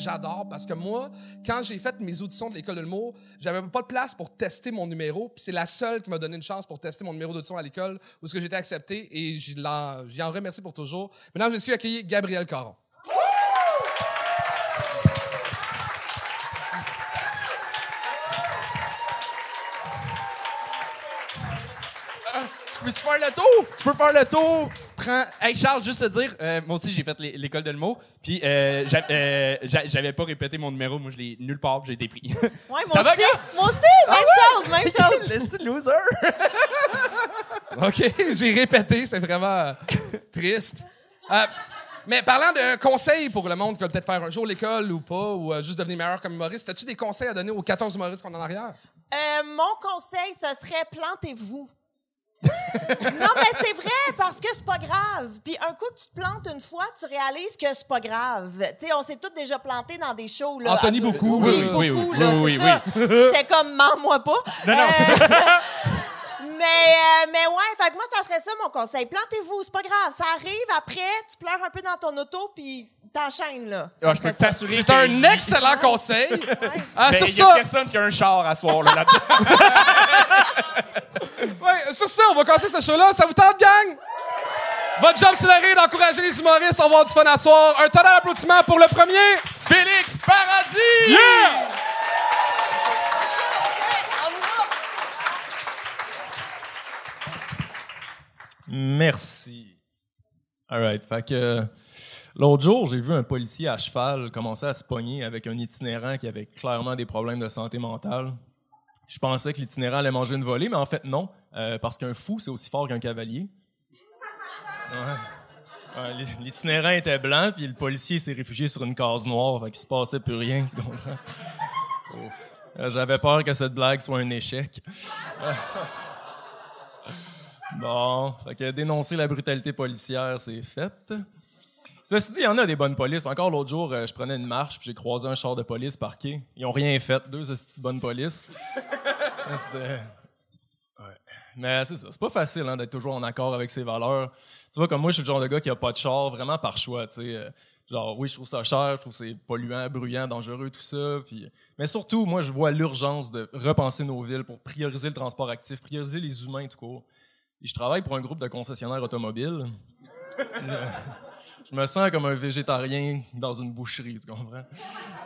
j'adore parce que moi, quand j'ai fait mes auditions de l'école de l'humour, j'avais pas de place pour tester mon numéro. Puis c'est la seule qui m'a donné une chance pour tester mon numéro d'audition à l'école où ce que j'étais accepté et j'y en remercie pour toujours. Maintenant, je suis accueilli Gabriel Caron. Tu peux-tu faire le tour? Tu peux faire le tour? Prends. Hey Charles, juste te dire, euh, moi aussi j'ai fait l'é- l'école de l'humour, puis euh, euh, j'a- j'avais pas répété mon numéro, moi je l'ai nulle part, puis j'ai été pris. Ouais, moi Ça va, aussi. gars? Moi aussi, même chose, même chose. Le petit loser. OK, j'ai répété, c'est vraiment triste. Euh, mais parlant de conseils pour le monde qui va peut-être faire un jour l'école ou pas, ou euh, juste devenir meilleur comme humoriste, as-tu des conseils à donner aux 14 humoristes qu'on a en arrière? Euh, mon conseil, ce serait plantez-vous. Non, mais c'est vrai, parce que c'est pas grave. Puis un coup que tu te plantes une fois, tu réalises que c'est pas grave. Tu sais, on s'est tous déjà plantés dans des shows. Là, Anthony, Ah, beaucoup. Oui, Oui, beaucoup, oui, oui. là, Oui, oui, ça. J'étais comme, mens-moi pas. Non, non. Euh, mais, euh, mais ouais, fait que moi, ça serait ça mon conseil. Plantez-vous, c'est pas grave. Ça arrive, après, tu pleures un peu dans ton auto, puis t'enchaînes, là. Ah, je peux C'est ça. t'assurer C'est que- un excellent conseil. Ah, Ben, sur il y a ça, personne qui a un char à soir là, là-dedans. ouais, sur ça, on va casser ce show-là. Ça vous tente, gang? Votre job, c'est de rire, d'encourager les humoristes. On va avoir du fun à soir. Un tonnerre d'applaudissements pour le premier. Félix Paradis! Yeah! Merci. All right. Fait que l'autre jour, j'ai vu un policier à cheval commencer à se pogner avec un itinérant qui avait clairement des problèmes de santé mentale. Je pensais que l'itinérant allait manger une volée, mais en fait non, euh, parce qu'un fou c'est aussi fort qu'un cavalier. Ouais. Ouais, l'i- L'itinérant était blanc, puis le policier s'est réfugié sur une case noire, fait qu'il se passait plus rien, tu comprends? Euh, J'avais peur que cette blague soit un échec. Bon, fait que dénoncer la brutalité policière, c'est fait. Ceci dit, il y en a des bonnes polices. Encore l'autre jour, euh, je prenais une marche, puis j'ai croisé un char de police parqué. Ils ont rien fait, deux hosties de bonnes polices. Mais c'est ça, c'est pas facile hein, d'être toujours en accord avec ses valeurs. Tu vois, comme moi, je suis le genre de gars qui a pas de char, vraiment par choix, tu sais. euh, Genre, oui, je trouve ça cher, je trouve c'est polluant, bruyant, dangereux, tout ça. Puis... Mais surtout, moi, je vois l'urgence de repenser nos villes pour prioriser le transport actif, prioriser les humains tout court. Et je travaille pour un groupe de concessionnaires automobiles. Je me sens comme un végétarien dans une boucherie, tu comprends?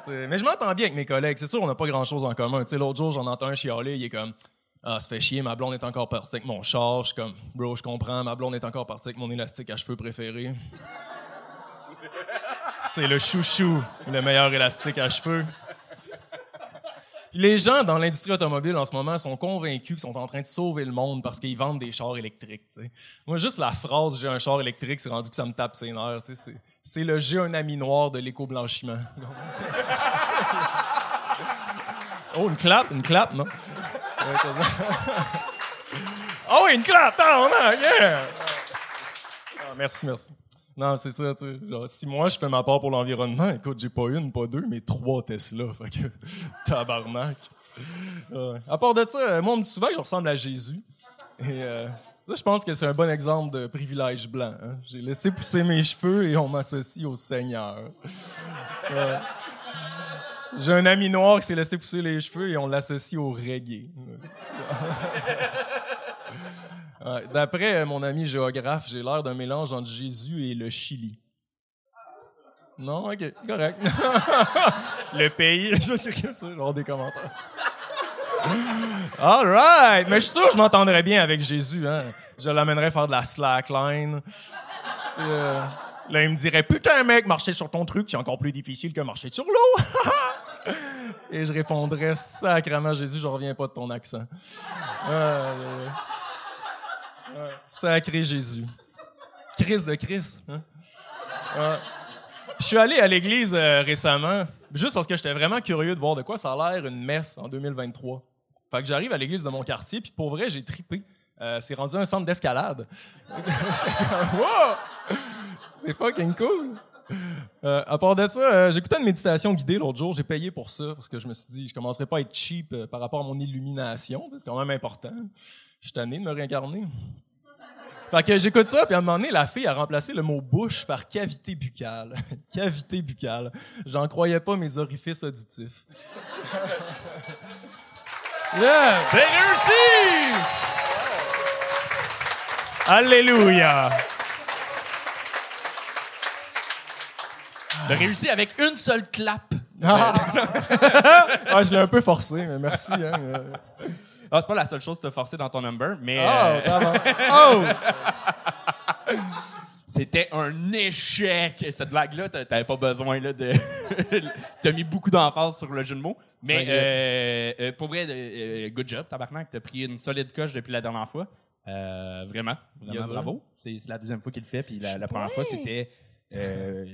Mais je m'entends bien avec mes collègues. C'est sûr, on n'a pas grand-chose en commun. Tu sais, l'autre jour, j'en entends un chialer, il est comme... Ah, ça fait chier, ma blonde est encore partie avec mon char. Je suis comme, bro, je comprends, ma blonde est encore partie avec mon élastique à cheveux préféré. C'est le chouchou, le meilleur élastique à cheveux. Puis les gens dans l'industrie automobile en ce moment sont convaincus qu'ils sont en train de sauver le monde parce qu'ils vendent des chars électriques. Moi, juste la phrase j'ai un char électrique, c'est rendu que ça me tape ses nerfs. C'est le j'ai un ami noir de l'éco-blanchiment. oh, une clap, une clap, non? Oh, une clap, non, yeah! Ah, merci, merci. Non, c'est ça, tu sais. Si moi je fais ma part pour l'environnement, écoute, j'ai pas une, pas deux, mais trois Tesla. Fait tabarnak. À part de ça, euh, moi, on me dit souvent que je ressemble à Jésus. Et euh, je pense que c'est un bon exemple de privilège blanc. hein. J'ai laissé pousser mes cheveux et on m'associe au Seigneur. J'ai un ami noir qui s'est laissé pousser les cheveux et on l'associe au reggae. D'après euh, mon ami géographe, j'ai l'air d'un mélange entre Jésus et le Chili. Non, ok, correct. le pays, je écrire ça, genre des commentaires. All right, mais je suis sûr que je m'entendrais bien avec Jésus. Hein. Je l'amènerais faire de la slackline. Euh, là, il me dirait Putain, mec, marcher sur ton truc, c'est encore plus difficile que marcher sur l'eau. Et je répondrais Sacrement, Jésus, je reviens pas de ton accent. Euh, Sacré Jésus. Christ de Christ. Hein? Je suis allé à l'église euh, récemment, juste parce que j'étais vraiment curieux de voir de quoi ça a l'air une messe en 2023. Fait que j'arrive à l'église de mon quartier, puis pour vrai, j'ai tripé. Euh, c'est rendu un centre d'escalade. wow! C'est fucking cool. Euh, à part de ça, euh, j'écoutais une méditation guidée l'autre jour. J'ai payé pour ça parce que je me suis dit, je commencerai pas à être cheap euh, par rapport à mon illumination. C'est quand même important. Je suis tanné de me réincarner. Fait que j'écoute ça, puis à un moment donné, la fille a remplacé le mot bouche par cavité buccale. cavité buccale. J'en croyais pas mes orifices auditifs. yeah! C'est réussi! Alléluia! T'as réussi avec une seule clap. Ah, je l'ai un peu forcé, mais merci. Hein. euh. Ah, c'est pas la seule chose que t'as forcé dans ton number, mais Ah, euh. Oh! c'était un échec. Cette blague-là, t'a- t'avais pas besoin là, de. t'as mis beaucoup d'emphase sur le jeu de mots. Mais euh, euh, pour vrai, euh, good job, tabarnak. T'as pris une solide coche depuis la dernière fois. Euh, vraiment, vraiment bravo. C'est c'est la deuxième fois qu'il le fait, puis la, la première fois, c'était. euh,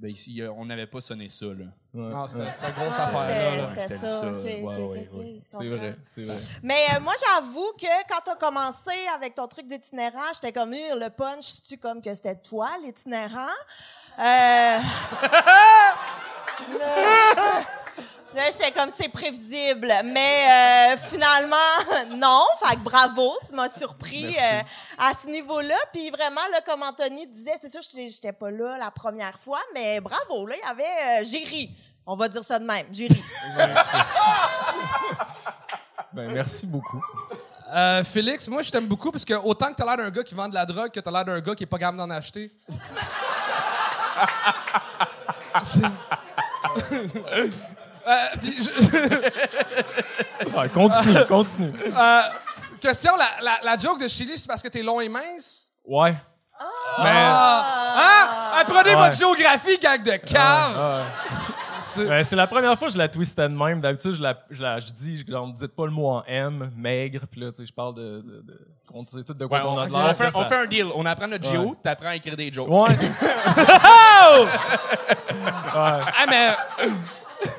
ben, ici, euh, on n'avait pas sonné ça, là. Non, c'était une grosse Ah, affaire, c'était- là. C'était ça, Ouais, ouais, C'est vrai, c'est vrai. Mais euh, moi, j'avoue que quand t'as commencé avec ton truc d'itinérant, j'étais comme, Ugh, le punch, tu comme que c'était toi, l'itinérant? Euh... le- Là, j'étais comme, c'est prévisible. Mais euh, finalement, non. Fait que bravo, tu m'as surpris euh, à ce niveau-là. Puis vraiment, là, comme Anthony disait, c'est sûr, j'étais j'étais pas là la première fois, mais bravo, là, il y avait... euh, j'ai ri. On va dire ça de même. J'ai ri. Ben, merci beaucoup. Euh, Félix, moi, je t'aime beaucoup parce que autant que t'as l'air d'un gars qui vend de la drogue que t'as l'air d'un gars qui est pas capable d'en acheter. Euh, puis je- Ouais, continue, continue. euh, question, la, la, la joke de Chili, c'est parce que t'es long et mince? Ouais. Mais. Hein? Apprenez Ouais. votre géographie, gang de cave! Ouais. Ben, c'est la première fois que je la twistais de même. D'habitude, je, la, je, la, je dis, genre, dites pas le mot en M, maigre, puis là, tu sais, je parle de, de, de on sait tout de quoi Ouais, on on, a de on fait, on fait un deal. On apprend notre géo, t'apprends à écrire des jokes. Ouais. Ah, mais euh,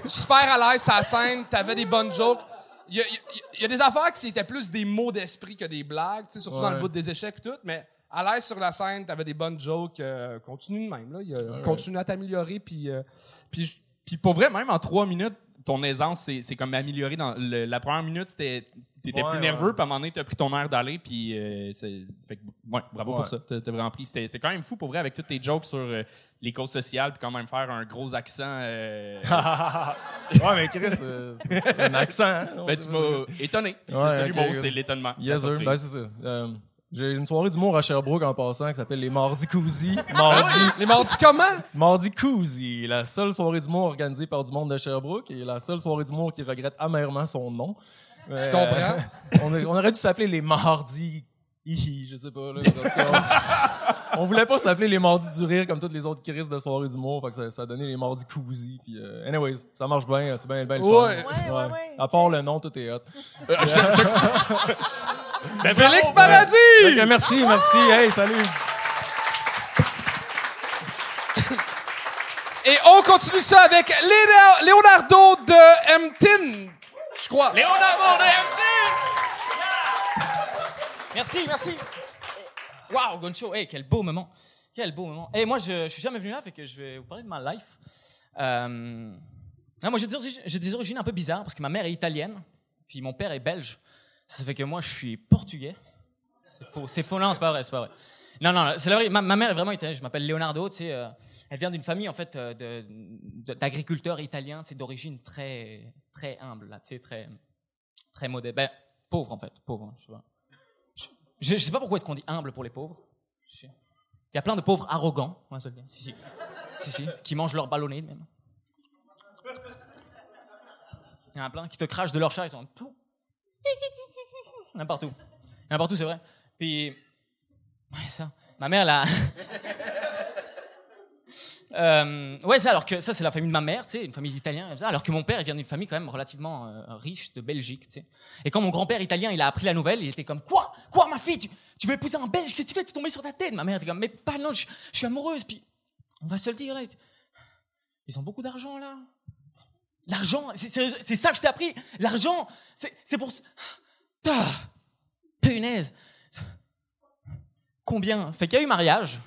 super à l'aise sur la scène, t'avais des bonnes jokes. Il y y a- il y a des affaires qui étaient plus des mots d'esprit que des blagues, tu sais, surtout dans le bout des échecs et tout, mais à l'aise sur la scène, t'avais des bonnes jokes. euh, continue de même, là. Y a- Continue à t'améliorer, puis... euh, Puis, puis pour vrai, même en trois minutes, ton aisance, c'est, comme amélioré. Dans le- la première minute, c'était, t'étais Ouais, plus ouais. nerveux, puis à un moment donné, t'as pris ton air d'aller, puis euh, c'est, fait que, ouais, bravo pour ça. T'as, vraiment pris. C'était, c'est quand même fou pour vrai avec toutes tes jokes sur euh, les causes sociales, puis quand même faire un gros accent. euh, ouais, mais Chris, euh, c'est un accent. Hein? ben, tu m'as étonné. C'est ça ok, l'humour, good. c'est l'étonnement. Yes, sir. Ben, c'est ça. J'ai une soirée d'humour à Sherbrooke en passant qui s'appelle les Mardis Cousy. Mardi, Les mardis comment? Mardi Cousy, la seule soirée d'humour organisée par du monde de Sherbrooke et la seule soirée d'humour qui regrette amèrement son nom. Je comprends. on, a- on aurait dû s'appeler les Mardis. Hihi, je sais pas. Là, on, voulait pas s'appeler les Mardis du rire comme toutes les autres crises de soirée d'humour. Fait que ça, ça a donné les Mardis Cousy. Puis, euh, anyways, ça marche bien. C'est bien, bien le fun. Ouais. Ouais, ouais, ouais. À part le nom, tout est hot. Ben, Félix bravo. Paradis! Que merci, merci. Hey, salut. Et on continue ça avec Leonardo de Mtin, je crois. Léonard de Merci, merci. Waouh, Goncho, hey, quel beau moment. Quel beau moment. Et moi, je, je suis jamais venu là, fait que je vais vous parler de ma life. Euh, non, moi, j'ai des, origines- j'ai des origines un peu bizarres parce que ma mère est italienne, puis mon père est belge. Ça fait que moi, je suis portugais. C'est faux, c'est faux, non, c'est pas vrai, c'est pas vrai. Non, non, c'est la vraie. Ma, mère est vraiment italienne. Je m'appelle Leonardo, tu sais. euh, elle vient d'une famille, en fait, euh, d'agriculteurs italiens, c'est d'origine très, très humble, là, tu sais, très, très modeste. Ben, pauvre, en fait, pauvre, hein, tu vois. Je, je sais pas pourquoi est-ce qu'on dit humble pour les pauvres. Je- Il y a plein de pauvres arrogants, se le dire. Si, si. Si, si. Qui mangent leur ballonnet, même. Il y en a plein qui te crachent de leur chat, ils sont y en a partout, c'est vrai. Puis. Ouais, ça. Ma mère, là. Euh, ouais, ça, alors que ça, c'est la famille de ma mère, sais, une famille d'Italiens, alors que mon père, il vient d'une famille quand même relativement euh, riche de Belgique, tu sais. Et quand mon grand-père italien, il a appris la nouvelle, il était comme Quoi? Quoi, ma fille? Tu, veux épouser un Belge? Qu'est-ce que tu fais? T'es tombé sur ta tête Ma mère était comme Mais pas, non, je, suis amoureuse, puis on va se le dire, là. Ils ont beaucoup d'argent, là. L'argent, c'est, c'est- c'est ça que je t'ai appris. L'argent, c'est, c'est pour. Ah, punaise. Combien? Fait qu'il y a eu mariage.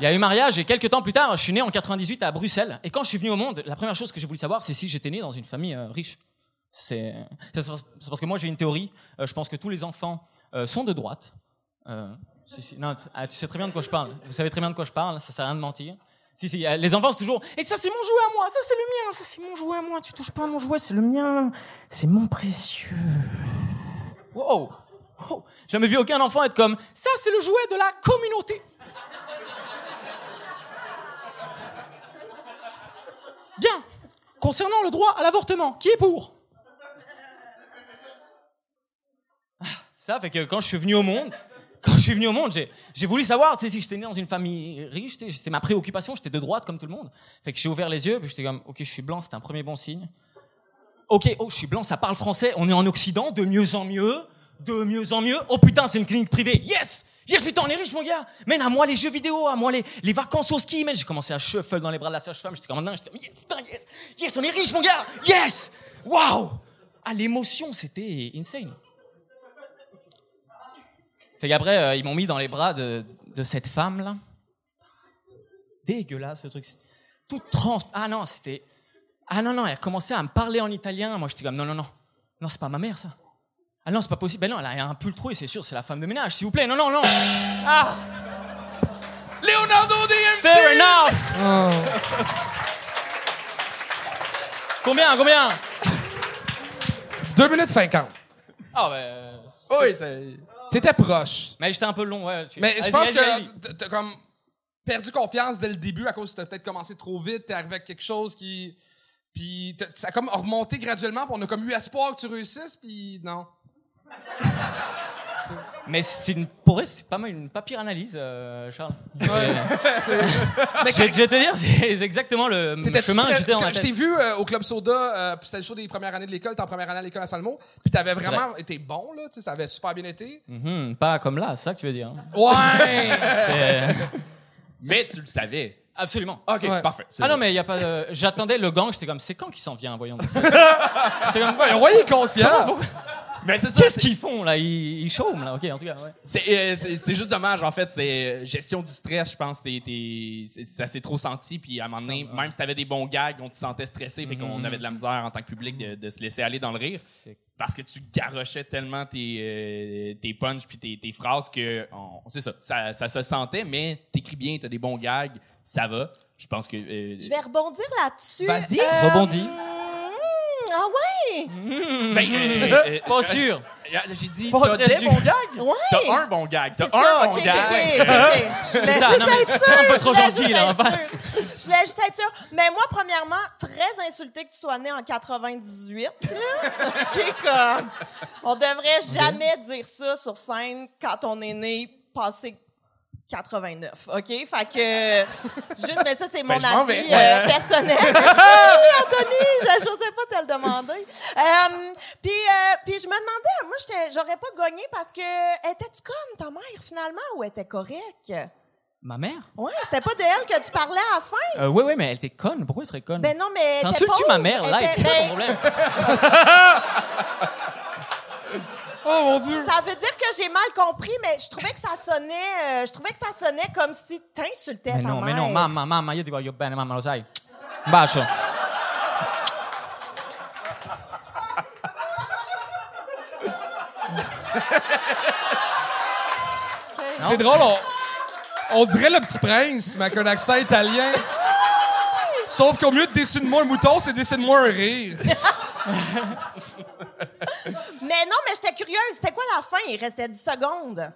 Il y a eu mariage et quelques temps plus tard, je suis né en 98 à Bruxelles. Et quand je suis venu au monde, la première chose que j'ai voulu savoir, c'est si j'étais né dans une famille euh, riche. C'est parce que moi j'ai une théorie. Euh, je pense que tous les enfants euh, sont de droite. Si, si. Non, ah, tu sais très bien de quoi je parle. Vous savez très bien de quoi je parle, ça sert à rien de mentir. Si, si, les enfants, c'est toujours. Et ça, c'est mon jouet à moi, ça, c'est le mien, ça, c'est mon jouet à moi. Tu touches pas à mon jouet, c'est le mien. C'est mon précieux. Wow! wow. J'ai jamais vu aucun enfant être comme. Ça, c'est le jouet de la communauté. Bien. Concernant le droit à l'avortement, qui est pour? Ah, Ça fait que quand je suis venu au monde, quand je suis venu au monde, j'ai, voulu savoir, si j'étais né dans une famille riche, c'est ma préoccupation, j'étais de droite comme tout le monde. Fait que j'ai ouvert les yeux, puis j'étais comme, ok, je suis blanc, c'est un premier bon signe. Ok, oh, je suis blanc, ça parle français, on est en Occident, de mieux en mieux, de mieux en mieux. Oh putain, c'est une clinique privée, yes! Yes, putain, on est riche, mon gars! Man, à moi les jeux vidéo, à moi les, les vacances au ski, man. J'ai commencé à shuffle dans les bras de la sage-femme, j'étais comme, non, j'étais comme, yes, putain, yes! Yes, on est riche, mon gars! Yes! Waouh! Ah, l'émotion, c'était insane. Fait qu'après, euh, ils m'ont mis dans les bras de, de cette femme-là. Dégueulasse, ce truc. Tout trans... Ah non, c'était... Ah non, non, elle a commencé à me parler en italien. Moi, j'étais comme, non, non, non. Non, c'est pas ma mère, ça. Ah non, c'est pas possible. Ben non, elle a un pull troué, c'est sûr, c'est la femme de ménage, s'il vous plaît. Non, non, non. Ah! Leonardo DMT! Fair enough! Combien, combien? 2 minutes 50. Ah, ben... Oui, c'est. T'étais proche. Mais j'étais un peu long, ouais. Mais je pense que t'as comme perdu confiance dès le début à cause que t'as peut-être commencé trop vite, t'es arrivé avec quelque chose qui. Puis t'as- ça a comme remonté graduellement, puis on a comme eu espoir que tu réussisses, puis non. Mais c'est une, pour vrai, c'est pas mal une pas pire analyse, euh, Charles. Mais Je vais, je vais te dire, c'est exactement le chemin que j'étais que Je t'ai vu euh, au Club Soda, euh, puis c'était le show des premières années de l'école, t'es en première année à l'école à Salmo, puis t'avais vraiment été bon, là, tu sais, ça avait super bien été. Mhm, pas comme là, c'est ça que tu veux dire. hein. Ouais! Mais tu le savais. Absolument. OK, Ouais. parfait. c'est Ah non, bon. mais il y a pas de... J'attendais le gang, j'étais comme, c'est quand qu'il s'en vient, voyons. C'est c'est comme, est conscient. Mais c'est ça. qu'est-ce qu'ils font, là? Ils, ils chôment, là. OK, en tout cas, ouais. C'est, euh, c'est, c'est juste dommage, en fait. C'est euh, gestion du stress, je pense. T'es, t'es- c'est- ça s'est trop senti. Puis à un moment donné, même si t'avais des bons gags, on te sentait stressé. Fait qu'on avait de la misère en tant que public de, de se laisser aller dans le rire. Parce que tu garochais tellement tes, euh, tes punchs puis tes, tes phrases que on- c'est ça, ça. Ça se sentait, mais t'écris bien, t'as des bons gags, ça va. Je pense que. euh, Je vais rebondir là-dessus. Vas-y, Euh, rebondis. hmm, Ah ouais? ben, euh, euh, Pas sûr. J'ai dit, Pas t'as très des sûr. bons gags? Ouais. T'as un bon gag. T'as C'est un ça, bon ok, gag. ok, ok. Je voulais ça, juste non, mais être c'est un peu sûre, trop je voulais gentil, juste là, être enfin. sûre. Je voulais juste être sûre. Mais moi, premièrement, très insultée que tu sois né en 98. là. OK, comme... On devrait jamais dire ça sur scène quand on est né passé 89, OK? Fait que... Juste, mais ça, c'est mon je m'en avis euh, personnel. Anthony! Je n'osais pas te le demander. Euh, puis, euh, puis je me demandais, moi, j'étais- j'aurais pas gagné parce que... Étais-tu comme ta mère, finalement, ou était correcte? Ma mère? Ouais, c'était pas de elle que tu parlais à la fin. Euh, oui, oui, mais elle était conne. Pourquoi elle serait conne? Ben non, mais. T'insultes-tu ma mère était- C'est ben, problème? Oh mon dieu! Ça veut dire que j'ai mal compris, mais je trouvais que ça sonnait, euh, je trouvais que ça sonnait comme si t'insultais Mais ta non, mais mère. non, mamma, mamma, io ti voglio bene, mamma, lo sai. Un bacio. C'est drôle, on, on dirait le petit prince, mais avec un accent italien. Sauf qu'au mieux de dessiner-moi un mouton, c'est dessine-moi un rire. Mais non, mais j'étais curieuse. C'était quoi la fin? Il restait 10 secondes.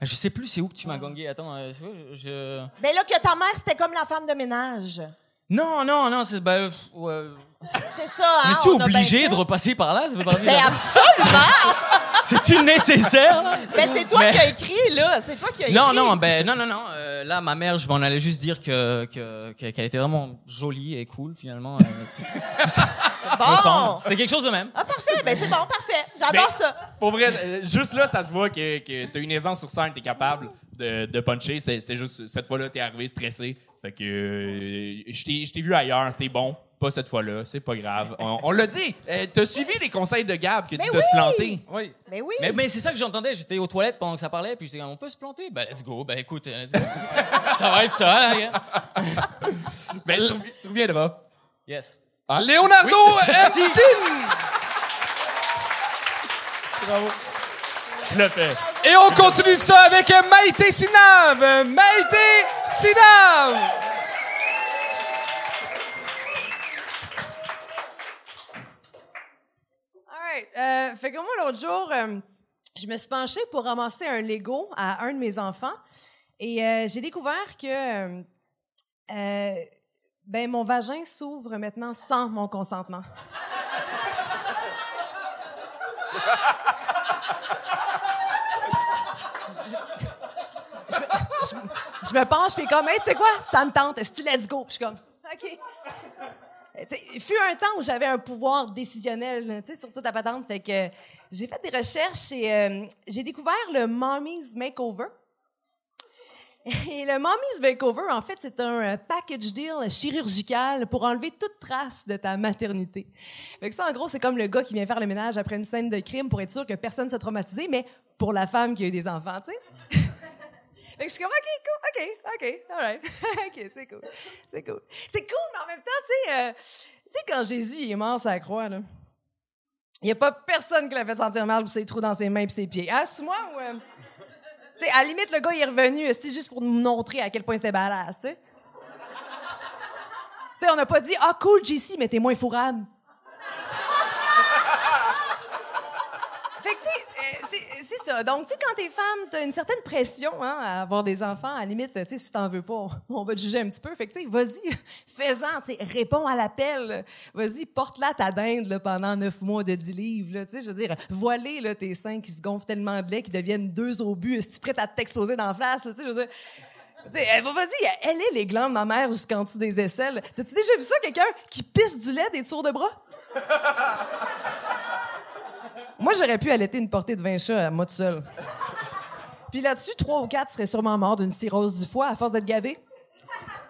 Je sais plus c'est où que tu m'as gangé. Attends, euh, c'est quoi, je... je- Ben là, que ta mère, c'était comme la femme de ménage. Non, non, non, c'est... Ben, ouais. C'est ça, hein? Mais tu es on a bien obligé fait. de repasser par là? Ça veut pas dire... Ben absolument! C'est-tu nécessaire? là? ben c'est toi Mais- qui as écrit, là. C'est toi qui as écrit. Non, non, ben non, non, non. euh, là, ma mère, je m'en allais juste dire que que- que- qu'elle était vraiment jolie et cool finalement. euh, c'est- Bon! C'est quelque chose de même. Ah, parfait. Ben c'est bon, parfait. J'adore ça. Pour vrai, euh, juste là, ça se voit que, que t'as une aisance sur scène, t'es capable de, de puncher. C'est, c'est juste, cette fois-là, t'es arrivé stressé. Fait que, euh, je t'ai, je t'ai vu ailleurs, t'es bon. Pas cette fois-là, c'est pas grave. On, on l'a dit, euh, t'as suivi les conseils de Gab que de oui! se planter. Oui. Mais oui. Mais, mais c'est ça que j'entendais. J'étais aux toilettes pendant que ça parlait, puis j'étais comme, on peut se planter? Ben, let's go. Ben, écoute, euh, let's go. ça va être ça, gars. Mais tu, tu reviendras. Yes. Leonardo Estin! Tu l'as fait. Et on continue ça avec Maïté Sinav. Maïté Sinav. Fait que moi, l'autre jour, euh, je me suis penchée pour ramasser un Lego à un de mes enfants. Et euh, j'ai découvert que euh, ben, mon vagin s'ouvre maintenant sans mon consentement. Je, me- penche, puis comme, hey, tu sais quoi, ça me tente, est let's go? Je suis comme, OK. Il fut un temps où j'avais un pouvoir décisionnel sur toute la patente. Fait que j'ai fait des recherches et euh, j'ai découvert le Mommy's Makeover. Et le Mommy's Makeover, en fait, c'est un euh, package deal chirurgical pour enlever toute trace de ta maternité. Fait que ça, en gros, c'est comme le gars qui vient faire le ménage après une scène de crime pour être sûr que personne ne soit traumatisé, mais pour la femme qui a eu des enfants, tu sais. Fait que je suis comme, OK, cool, OK, OK, all right. OK, c'est cool. C'est cool. C'est cool, mais en même temps, tu sais, euh, tu sais, quand Jésus est mort sur la croix, là, il n'y a pas personne qui l'a fait sentir mal pour ses trous dans ses mains et ses pieds. Ah, c'est moi ou. euh, tu sais, à la limite, le gars, il est revenu, c'est juste pour nous montrer à quel point c'était badass, tu sais. Tu sais, on n'a pas dit, ah, cool, JC, mais t'es moins fourrable. Fait que, tu sais, euh, c'est- c'est Donc, tu sais, quand t'es femme, t'as une certaine pression hein, à avoir des enfants. À la limite, tu sais, si t'en veux pas, on, va te juger un petit peu. Fait que, tu sais, vas-y, fais-en, tu sais, réponds à l'appel. Vas-y, porte-la ta dinde là, pendant neuf mois de 10 livres. Tu sais, je veux dire, voiler là, tes seins qui se gonflent tellement de lait qu'ils deviennent deux obus. Es-tu prête à t'exploser dans la face? Tu sais, je veux dire... Tu vas-y, elle est les glandes, ma mère, jusqu'en dessous des aisselles. T'as-tu déjà vu ça, quelqu'un qui pisse du lait des tours de bras? Moi, j'aurais pu allaiter une portée de 20 chats à moi tout seul. Puis là-dessus, trois ou quatre seraient sûrement morts d'une cirrhose du foie à force d'être gavés.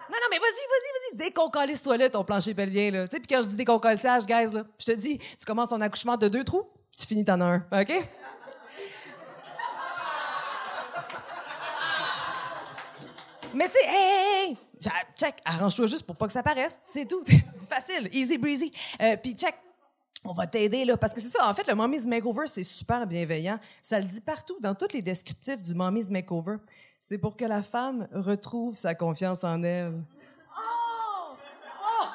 Non, non, mais vas-y, vas-y, vas-y, déconcolisse-toi là, ton plancher pelvien, là. Tu sais, puis quand je dis déconcolissage, guys, là, je te dis, tu commences ton accouchement de deux trous, tu finis t'en un, OK? Mais tu sais, hey, hey, hey, check, arrange-toi juste pour pas que ça paraisse. C'est tout. Facile, easy breezy. Euh, Puis check, on va t'aider là parce que c'est ça. En fait, le Mommy's Makeover, c'est super bienveillant. Ça le dit partout dans tous les descriptifs du Mommy's Makeover. C'est pour que la femme retrouve sa confiance en elle. Oh! Oh!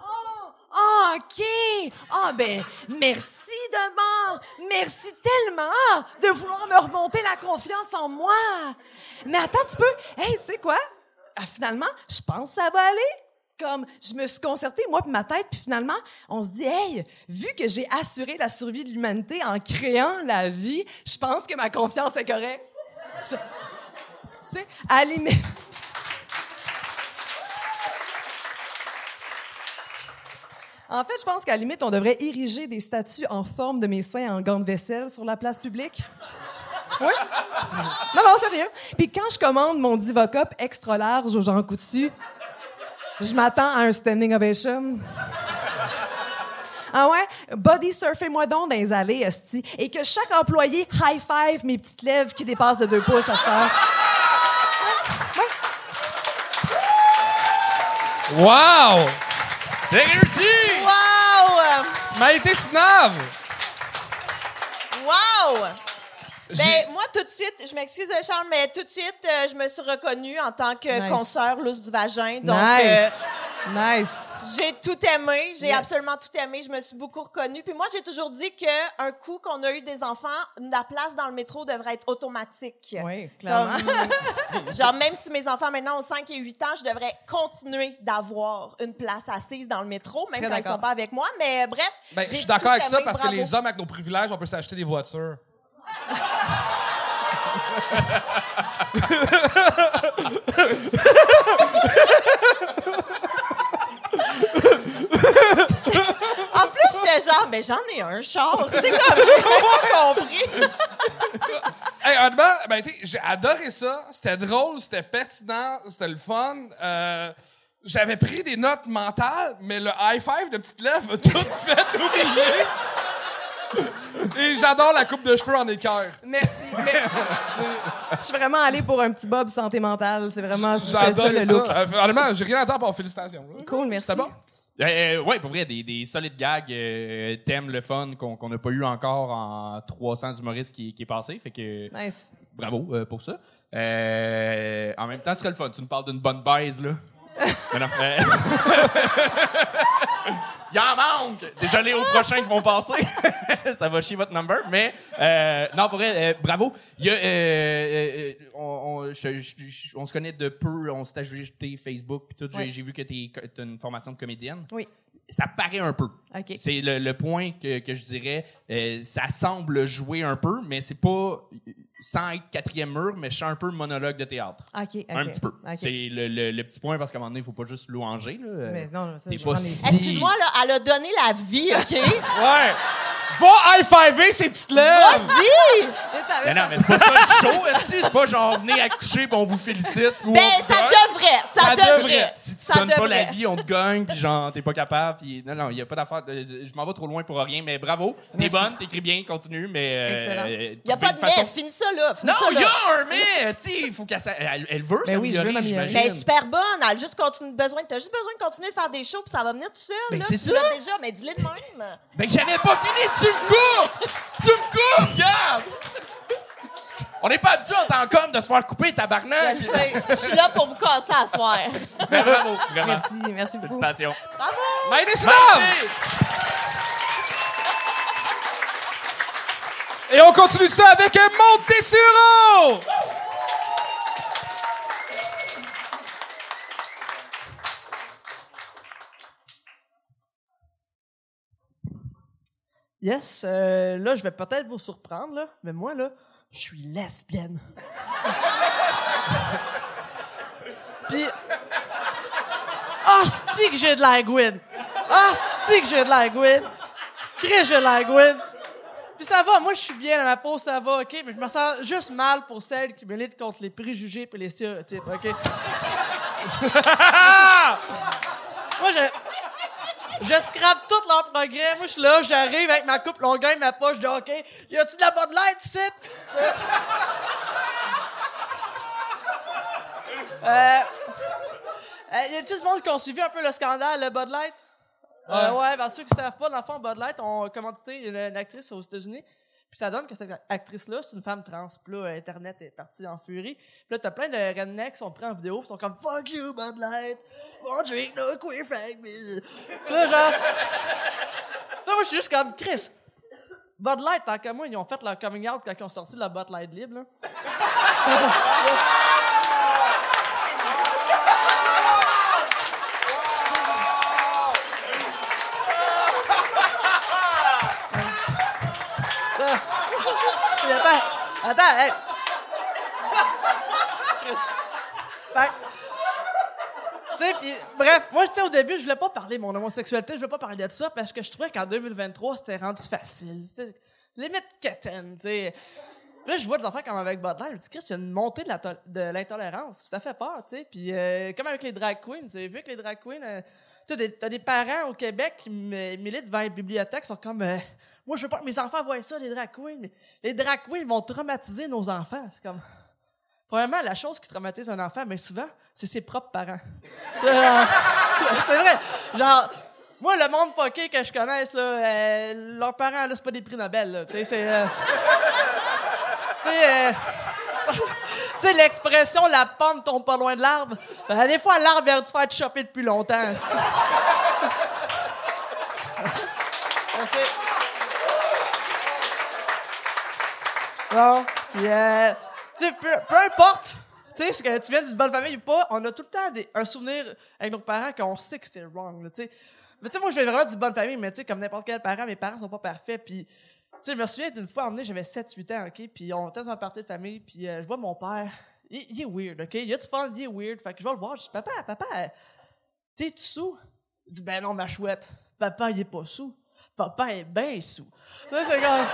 Oh! Oh! OK! Ah, ben, merci de m'en... Merci tellement de vouloir me remonter la confiance en moi. Mais attends un petit peu. Hey, tu sais quoi? Ah, finalement, je pense que ça va aller. Comme, je me suis concertée, moi, puis ma tête, puis finalement, on se dit, hey, vu que j'ai assuré la survie de l'humanité en créant la vie, je pense que ma confiance est correcte. Tu sais, à la limite- En fait, je pense qu'à la limite, on devrait ériger des statues en forme de mes seins en gants de vaisselle sur la place publique. Oui? Non, non, sérieux. Puis quand je commande mon Divocop extra large au Jean Coutu, je m'attends à un standing ovation. Ah ouais? Body surfez-moi donc dans les allées, esti. Et que chaque employé high five mes petites lèvres qui dépassent de deux pouces à cette heure. Wow! C'est réussi! Wow! Maïté! Wow! Ben, moi, tout de suite, je m'excuse, Charles, mais tout de suite, euh, je me suis reconnue en tant que Nice. consoeur lousse du vagin. Donc, euh, nice. nice. j'ai tout aimé. J'ai Yes. absolument tout aimé. Je me suis beaucoup reconnue. Puis moi, j'ai toujours dit qu'un coup qu'on a eu des enfants, la place dans le métro devrait être automatique. Oui, clairement. Comme- genre, même si mes enfants maintenant ont 5 et 8 ans, je devrais continuer d'avoir une place assise dans le métro, même Très quand ils d'accord. sont pas avec moi. Mais bref, Ben, je suis d'accord avec ça parce que les hommes avec nos privilèges, on peut s'acheter des voitures. En plus, j'étais genre, mais j'en ai un char. C'est comme, j'ai pas compris. Hey, honnêtement, ben, j'ai adoré ça. C'était drôle, c'était pertinent, c'était le fun. Euh, j'avais pris des notes mentales, mais le high five de petite lèvre a tout fait oublier. Et j'adore la coupe de cheveux en équerre. Merci. merci. Je suis vraiment allée pour un petit bob santé mentale. C'est vraiment c'est ça, J'adore le ça. look. Euh, honnêtement, j'ai rien à dire pour félicitations. Cool, merci. C'était bon? Euh, euh, ouais, pour vrai, des, des solides gags, euh, thèmes, le fun qu'on n'a pas eu encore en 300 humoristes qui, qui est passé. Fait que Nice. bravo euh, pour ça. Euh, en même temps, ce serait le fun. Tu nous parles d'une bonne baise, là. Mais non, euh, Il en manque! Désolé aux prochains qui vont passer. ça va chier votre number. Mais, euh, non, pour vrai, euh, bravo. Il y a, euh, on, on, je- je- je- on se connaît de peu. On s'est ajouté Facebook. Puis tout. J'ai- Ouais. J'ai vu que tu as une formation de comédienne. Oui. Ça paraît un peu. OK. C'est le, le point que, que je dirais. ça semble jouer un peu, mais c'est pas sans être quatrième mur, mais je suis un peu monologue de théâtre. Un petit peu. C'est le, le- le petit point parce qu'à un moment donné, il faut pas juste louanger. Là. Mais non, ça, pas si- Excuse-moi, là, elle a donné la vie, OK? Ouais. Va high-fiver ses petites lèvres! Vas-y! Mais non, mais c'est pas ça le show, esti. C'est pas genre venez accoucher pis on vous félicite. ou Ben, ça gagne. devrait, ça, Ça devrait. devrait. Si tu ça donnes pas la vie, on te gagne, puis genre, t'es pas capable. Puis non, non, il y a pas d'affaire. Je m'en vais trop loin pour rien, mais bravo. T'es bonne, t'écris bien, continue, mais. euh, Excellent. euh, Il n'y a pas de mais, façon- finis ça là. finis Non, ça, il là. y a un mais. Si, il faut qu'elle. s'a- Elle, elle veut Ben oui, je veux s'améliorer, m'améliorer. j'imagine. Mais elle est super bonne. Elle a juste continue, besoin, t'as juste besoin de continuer de faire des shows puis ça va venir tout seul. Ben, là. c'est Tu ça. l'as déjà, mais dis-le de même. Ben que j'avais pas fini, tu me coupes! tu me coupes, regarde! On n'est pas habitué en tant qu'homme de se faire couper, tabarnak! Je sais, Je suis là pour vous casser à soir. Ben, bravo, vraiment. Merci, merci beaucoup. Félicitations. Bravo! Maïdé Slam! Et on continue ça avec Montessureau! Yes, euh, là, je vais peut-être vous surprendre, là, mais moi, là, je suis lesbienne. Puis, hostie que j'ai de la Gwyn! Hostie que j'ai de la Gwyn! Crée, j'ai de la Gwyn! Ça va, moi, je suis bien dans ma peau, ça va, OK? Mais je me sens juste mal pour celles qui militent contre les préjugés et les stéréotypes, OK? moi, je... Je scrape tout leur progrès. Moi, je suis là, j'arrive avec ma coupe longueur, ma poche de hockey. Y a-tu de la Bud Light ici? euh, euh, y a-tu du monde qui ont suivi un peu le scandale, le Bud Light? Euh, ouais, ben ceux qui savent pas, dans le fond, Bud Light ont commandité une, une actrice aux États-Unis. Puis ça donne que cette actrice-là, c'est une femme trans. Puis là, Internet est parti en furie. Puis là, t'as plein de rednecks qui sont pris en vidéo, puis sont comme « Fuck you, Bud Light! Won't drink no queer fag me! » Puis là, genre... Là, moi, je suis juste comme « Chris, Bud Light, tant qu'à moi, ils ont fait leur coming out quand ils ont sorti la Bud Light libre, là. attends, hey. Chris. Fait tu sais, puis bref, moi, tu sais, au début, je voulais pas parler de mon homosexualité, je voulais pas parler de ça parce que je trouvais qu'en 2023, c'était rendu facile. C'était limite quétaine, tu sais. Là, je vois des enfants comme avec Light, je me dis, Chris, il y a une montée de l'intolérance, ça fait peur, tu sais. Puis euh, comme avec les drag queens, tu as vu que les drag queens, euh, t'as des, t'as des parents au Québec qui mi- militent devant les bibliothèques, sont comme, euh, moi, je veux pas que mes enfants voient ça, les drag les drag vont traumatiser nos enfants. C'est comme. Premièrement, la chose qui traumatise un enfant, mais souvent, c'est ses propres parents. Euh, c'est vrai. Genre, moi, le monde poké que je connaisse, là, euh, leurs parents, là, c'est pas des prix Nobel. Tu sais, c'est. euh, tu sais, l'expression la pomme tombe pas loin de l'arbre. Des fois, l'arbre aurait dû faire choper depuis longtemps. Merci. Bon, puis, euh, tu peu, peu importe, tu sais, que tu viens d'une bonne famille ou pas, on a tout le temps des- un souvenir avec nos parents qu'on sait que c'est wrong, tu sais. Mais tu sais, moi, je viens vraiment d'une bonne famille, mais tu sais, comme n'importe quel parent, mes parents sont pas parfaits, puis... Tu sais, je me souviens d'une fois, emmené, j'avais 7-8 ans, OK? Puis on était dans un party de famille, puis euh, je vois mon père. Il, est weird, OK? Il a du fun, il est weird. Fait que je vais le voir, je dis, papa, papa, t'es tu sous? Il dit, ben non, ma chouette. Papa, il est pas sous. Papa est bien sous. Là, c'est comme.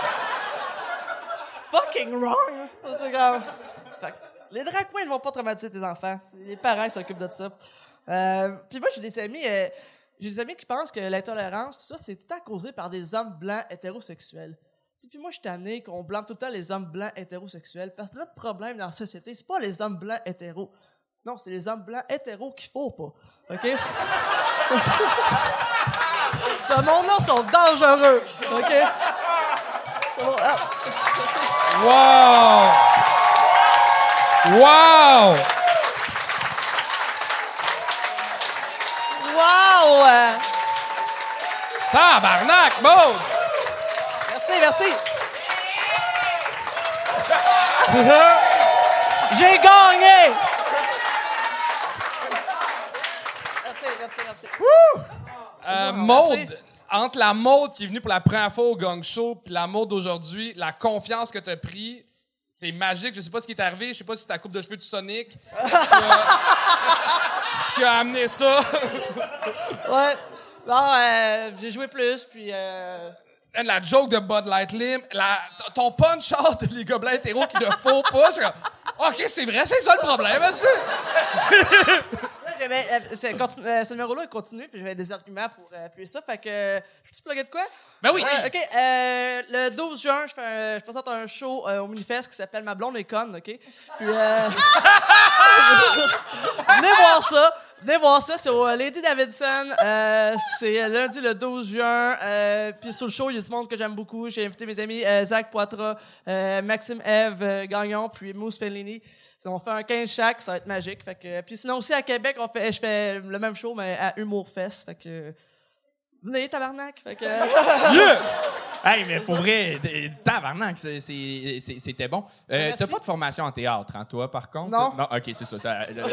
Fucking wrong. Là, C'est comme. Fait que les drag queens ne vont pas traumatiser tes enfants. Les parents s'occupent de ça. Euh, puis moi, j'ai des amis. euh, j'ai des amis qui pensent que l'intolérance, tout ça, c'est tout le temps causé par des hommes blancs hétérosexuels. Puis moi, je suis tanné qu'on blâme tout le temps les hommes blancs hétérosexuels. Parce que notre problème dans la société, c'est pas les hommes blancs hétéros. Non, c'est les hommes blancs hétéros qu'il faut pas. OK? Ce monde-là sont dangereux. OK? Wow! Wow! Wow! Tabarnak, Maud! Merci, merci. J'ai gagné! Merci, merci, merci. Euh, Merci. Maude, entre la Maude qui est venue pour la première fois au Gang Show puis la Maude d'aujourd'hui, la confiance que tu as pris, c'est magique. Je sais pas ce qui est arrivé. Je sais pas si c'est ta coupe de cheveux du Sonic qui a, qui a amené ça. Ouais. Non, euh, j'ai joué plus, puis... Euh... La joke de Bud Light Lim, la, ton punch out les gobelins hétéros qui ne faut pas. OK, c'est vrai, c'est ça le problème. euh, c'est- euh, ce numéro-là il continue, puis j'avais des arguments pour euh, appuyer ça. Fait que, euh, je peux-tu plugger de quoi? Ben oui. Euh, OK, euh, le 12 juin, je, fais un- je présente un show euh, au Minifest qui s'appelle Ma blonde est conne, OK? Puis, euh, venez voir ça. Venez voir ça, c'est au Lady Davidson. Euh, c'est lundi le 12 juin. Euh, puis sur le show, il y a du monde que j'aime beaucoup. J'ai invité mes amis euh, Zach Poitras, euh, Maxime Eve Gagnon, puis Mousse Fellini. On fait un 15 chaque, ça va être magique. Fait que, puis sinon aussi à Québec, on fait, je fais le même show, mais à Humour Fest. Fait que, venez, tabarnak. Fait que, Hey, mais pour vrai, tabarnak, c'était bon. Euh. T'as pas de formation en théâtre, hein, toi, par contre? Non. OK, c'est ça. ça Euh,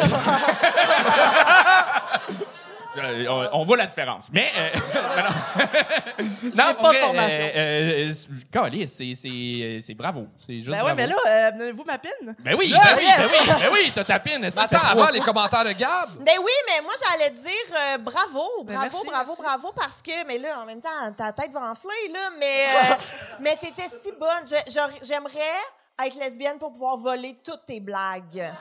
on, on voit la différence. Mais, euh, non, pas de formation. euh, euh, c'est- câlisse, c'est- bravo. C'est juste ben bravo. mais là, euh, donnez-vous ma pine? Ben oui, Yes! ben oui, ben oui, ben oui, t'as ta pine. Mais attends, avant les commentaires de Gab. Ben oui, mais moi, j'allais dire euh, bravo, bravo, Ben merci, bravo, merci. bravo, parce que, mais là, en même temps, ta tête va enfler, là, mais, euh, mais t'étais si bonne. J'aimerais être lesbienne pour pouvoir voler toutes tes blagues.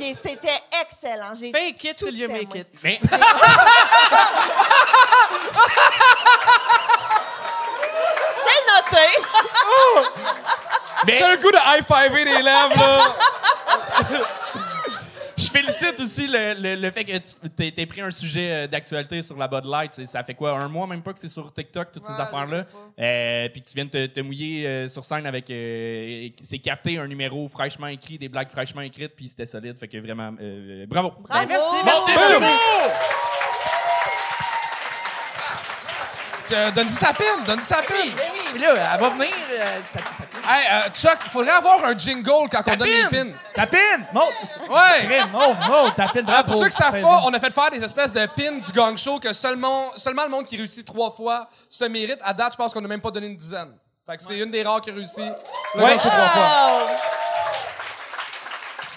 Et C'était excellent. J'ai Ah. Fake it till you make aimé. it. Mais, C'est noté. mais un coup de high-fiver les lèvres, là. Je félicite aussi le, le, le fait que tu t'aies t'aies pris un sujet euh, d'actualité sur la Bud Light. Ça fait quoi, un mois même pas que c'est sur TikTok, toutes ces affaires-là? Euh, Puis que tu viens de te, te mouiller euh, sur scène avec... euh, c'est capté un numéro fraîchement écrit, des blagues fraîchement écrites, puis c'était solide. Fait que vraiment, euh, bravo. Bravo. Ben, merci, Merci, merci. merci. Euh, Donne-lui sa pine, donne-lui sa pine. Ben oui, mais là, elle va venir. euh, ça, ça- Hey, euh, Chuck, il faudrait avoir un jingle quand on donne les pins. Ta pine! Monte! Ouais. Crime, monte, monte, ta pine, bravo. Pour ceux qui savent pas, on a fait faire des espèces de pins du gang show que seulement, seulement le monde qui réussit trois fois se mérite. À date, je pense qu'on n'a même pas donné une dizaine. Fait que c'est une des rares qui réussit le Ouais. gang show trois fois.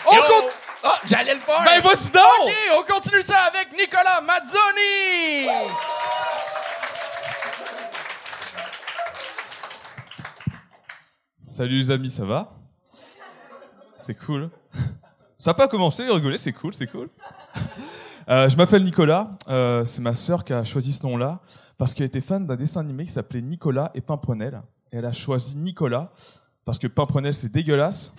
Oh, On Yo! compte- Ah, j'allais le faire. Ben, vas-y donc! OK, on continue ça avec Nicolas Mazzoni. Salut les amis, ça va? C'est cool. Ça n'a pas commencé, rigoler, c'est cool, c'est cool. Euh, je m'appelle Nicolas, euh, c'est ma sœur qui a choisi ce nom-là parce qu'elle était fan d'un dessin animé qui s'appelait Nicolas et Pimprenel. Elle a choisi Nicolas parce que Pimprenel c'est dégueulasse.